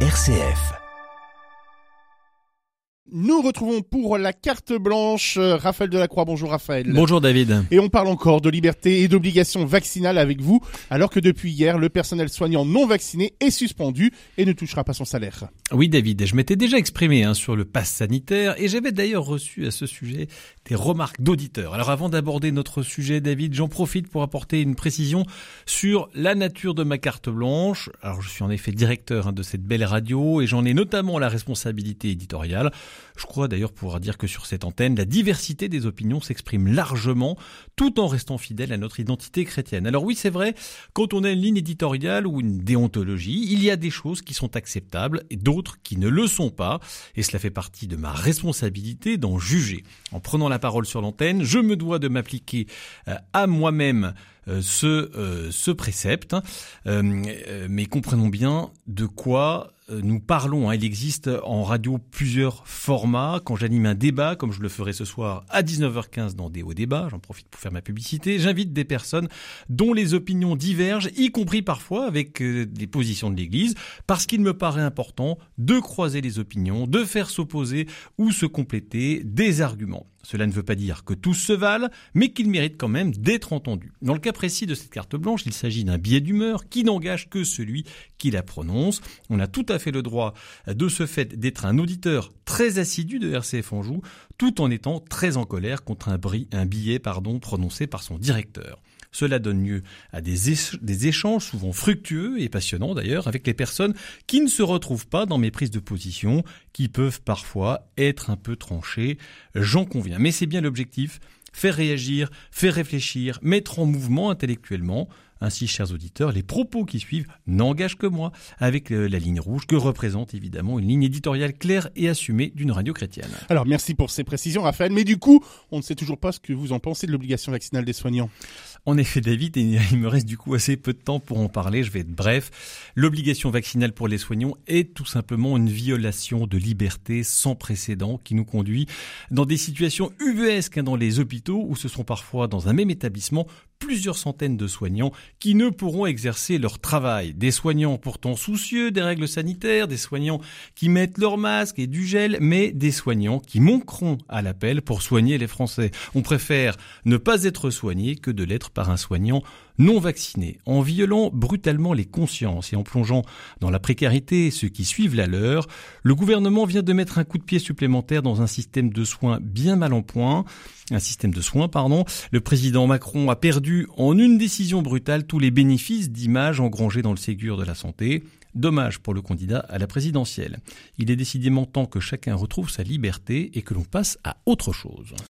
RCF. Nous retrouvons pour la carte blanche euh, Raphaël Delacroix. Bonjour Raphaël. Bonjour David. Et on parle encore de liberté et d'obligation vaccinale avec vous, alors que depuis hier, le personnel soignant non vacciné est suspendu et ne touchera pas son salaire. Oui David, je m'étais déjà exprimé hein, sur le pass sanitaire et j'avais d'ailleurs reçu à ce sujet des remarques d'auditeurs. Alors avant d'aborder notre sujet David, j'en profite pour apporter une précision sur la nature de ma carte blanche. Alors je suis en effet directeur hein, de cette belle radio et j'en ai notamment la responsabilité éditoriale. Je crois d'ailleurs pouvoir dire que sur cette antenne, la diversité des opinions s'exprime largement tout en restant fidèle à notre identité chrétienne. Alors oui, c'est vrai, quand on a une ligne éditoriale ou une déontologie, il y a des choses qui sont acceptables et d'autres qui ne le sont pas. Et cela fait partie de ma responsabilité d'en juger. En prenant la parole sur l'antenne, je me dois de m'appliquer euh, à moi-même ce, euh, ce précepte. mais comprenons bien de quoi nous parlons. Hein. Il existe en radio plusieurs formats. Quand j'anime un débat, comme je le ferai ce soir à 19h15 dans des hauts débats, j'en profite pour faire ma publicité, j'invite des personnes dont les opinions divergent, y compris parfois avec des positions de l'Église, parce qu'il me paraît important de croiser les opinions, de faire s'opposer ou se compléter des arguments. Cela ne veut pas dire que tous se valent, mais qu'ils méritent quand même d'être entendus. Dans le cas précis de cette carte blanche, il s'agit d'un billet d'humeur qui n'engage que celui qui la prononce. On a tout à fait le droit de ce fait d'être un auditeur très assidu de RCF Anjou, tout en étant très en colère contre un, billet prononcé par son directeur. Cela donne lieu à des, échanges souvent fructueux et passionnants d'ailleurs avec les personnes qui ne se retrouvent pas dans mes prises de position, qui peuvent parfois être un peu tranchées, j'en conviens. Mais c'est bien l'objectif, faire réagir, faire réfléchir, mettre en mouvement intellectuellement. Ainsi, chers auditeurs, les propos qui suivent n'engagent que moi, avec la ligne rouge que représente évidemment une ligne éditoriale claire et assumée d'une radio chrétienne. Alors merci pour ces précisions, Raphaël. Mais du coup, on ne sait toujours pas ce que vous en pensez de l'obligation vaccinale des soignants. En effet, David, et il me reste du coup assez peu de temps pour en parler, je vais être bref. L'obligation vaccinale pour les soignants est tout simplement une violation de liberté sans précédent qui nous conduit dans des situations ubuesques hein, dans les hôpitaux où ce sont parfois dans un même établissement plusieurs centaines de soignants qui ne pourront exercer leur travail. Des soignants pourtant soucieux des règles sanitaires, des soignants qui mettent leur masque et du gel, mais des soignants qui manqueront à l'appel pour soigner les Français. On préfère ne pas être soigné que de l'être par un soignant non vacciné, en violant brutalement les consciences et en plongeant dans la précarité ceux qui suivent la leur, le gouvernement vient de mettre un coup de pied supplémentaire dans un système de soins bien mal en point, un système de soins, pardon. Le président Macron a perdu en une décision brutale tous les bénéfices d'image engrangés dans le Ségur de la santé. Dommage pour le candidat à la présidentielle. Il est décidément temps que chacun retrouve sa liberté et que l'on passe à autre chose.